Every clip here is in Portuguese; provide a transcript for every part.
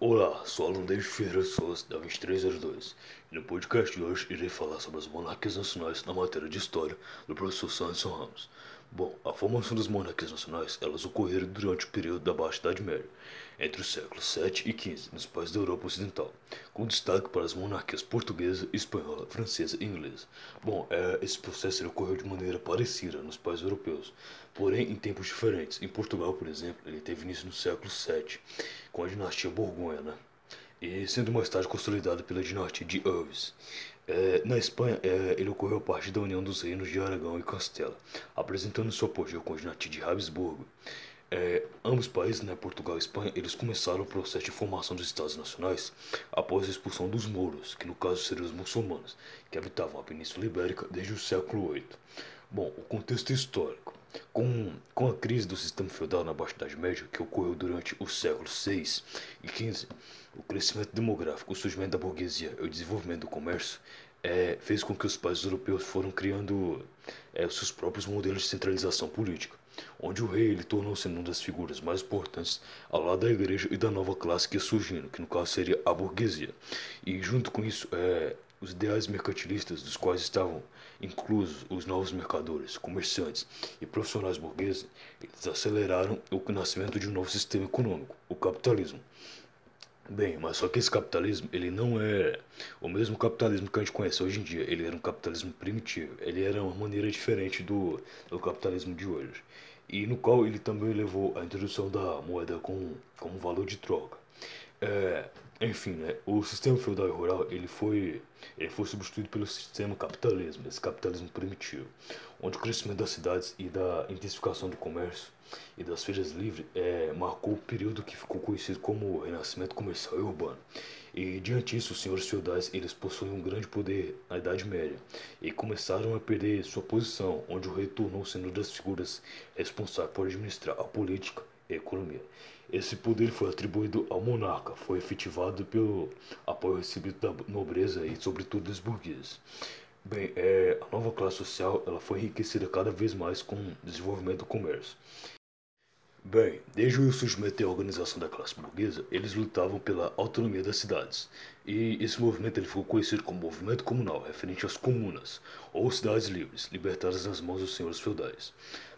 Olá, sou aluno David Ferreira Souza, da 2302. No podcast de hoje irei falar sobre as monarquias nacionais na matéria de História do professor Sanderson Ramos. Bom, a formação das monarquias nacionais, elas ocorreram durante o período da Baixa Idade Média, entre os séculos 7 e 15, nos países da Europa Ocidental, com destaque para as monarquias portuguesa, espanhola, francesa e inglesa. Bom, é, esse processo ocorreu de maneira parecida nos países europeus, porém em tempos diferentes. Em Portugal, por exemplo, ele teve início no século 7, com a dinastia Borgonha, né? E sendo mais tarde consolidado pela dinastia de Urbs. É, na Espanha, é, ele ocorreu a partir da união dos reinos de Aragão e Castela, apresentando seu apogeu com a dinastia de Habsburgo. É, ambos países, né, Portugal e Espanha, eles começaram o processo de formação dos Estados Nacionais após a expulsão dos mouros, que no caso seriam os muçulmanos, que habitavam a Península Ibérica desde o século VIII. Bom, o contexto histórico. Com, com a crise do sistema feudal na Baixa Idade Média, que ocorreu durante os séculos VI e XV, o crescimento demográfico, o surgimento da burguesia e o desenvolvimento do comércio é, fez com que os países europeus foram criando é, seus próprios modelos de centralização política, onde o rei ele tornou-se uma das figuras mais importantes ao lado da igreja e da nova classe que ia surgindo, que no caso seria a burguesia. E junto com isso, é, os ideais mercantilistas, dos quais estavam inclusos os novos mercadores, comerciantes e profissionais burgueses, eles aceleraram o nascimento de um novo sistema econômico, o capitalismo. Bem, mas só que esse capitalismo, ele não é o mesmo capitalismo que a gente conhece hoje em dia. Ele era um capitalismo primitivo. Ele era uma maneira diferente do, do capitalismo de hoje. E no qual ele também levou a introdução da moeda como, como valor de troca. É, enfim, né, o sistema feudal e rural ele foi, ele foi substituído pelo sistema capitalismo, esse capitalismo primitivo, onde o crescimento das cidades e da intensificação do comércio e das feiras livres é, marcou o período que ficou conhecido como o renascimento comercial e urbano. E diante disso, os senhores feudais eles possuíam um grande poder na Idade Média e começaram a perder sua posição, onde o rei tornou-se uma das figuras responsáveis por administrar a política economia. Esse poder foi atribuído ao monarca, foi efetivado pelo apoio recebido da nobreza e, sobretudo, dos burgueses. Bem, é, a nova classe social ela foi enriquecida cada vez mais com o desenvolvimento do comércio. Bem, desde o surgimento e a organização da classe burguesa, eles lutavam pela autonomia das cidades. E esse movimento ele ficou conhecido como movimento comunal, referente às comunas, ou cidades livres, libertadas nas mãos dos senhores feudais.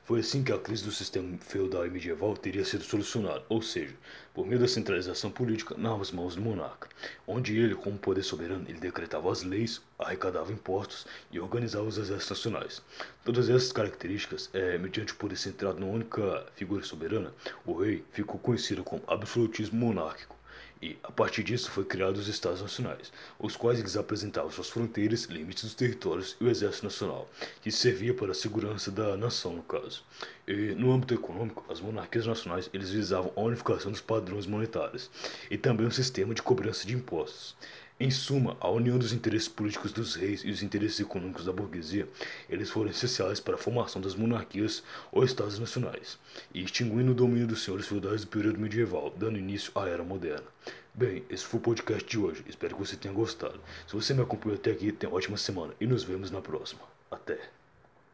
Foi assim que a crise do sistema feudal e medieval teria sido solucionada, ou seja, por meio da centralização política nas mãos do monarca, onde ele, como poder soberano, ele decretava as leis, arrecadava impostos e organizava os exércitos nacionais. Todas essas características, é, mediante o poder centrado numa única figura soberana, o rei ficou conhecido como absolutismo monárquico. E, a partir disso, foi criados os Estados Nacionais, os quais eles apresentavam suas fronteiras, limites dos territórios e o Exército Nacional, que servia para a segurança da nação, no caso. E, no âmbito econômico, as monarquias nacionais eles visavam a unificação dos padrões monetários e também um sistema de cobrança de impostos. Em suma, a união dos interesses políticos dos reis e os interesses econômicos da burguesia, eles foram essenciais para a formação das monarquias ou estados nacionais, e extinguindo o domínio dos senhores feudais do período medieval, dando início à era moderna. Bem, esse foi o podcast de hoje, espero que você tenha gostado. Se você me acompanhou até aqui, tenha uma ótima semana e nos vemos na próxima. Até!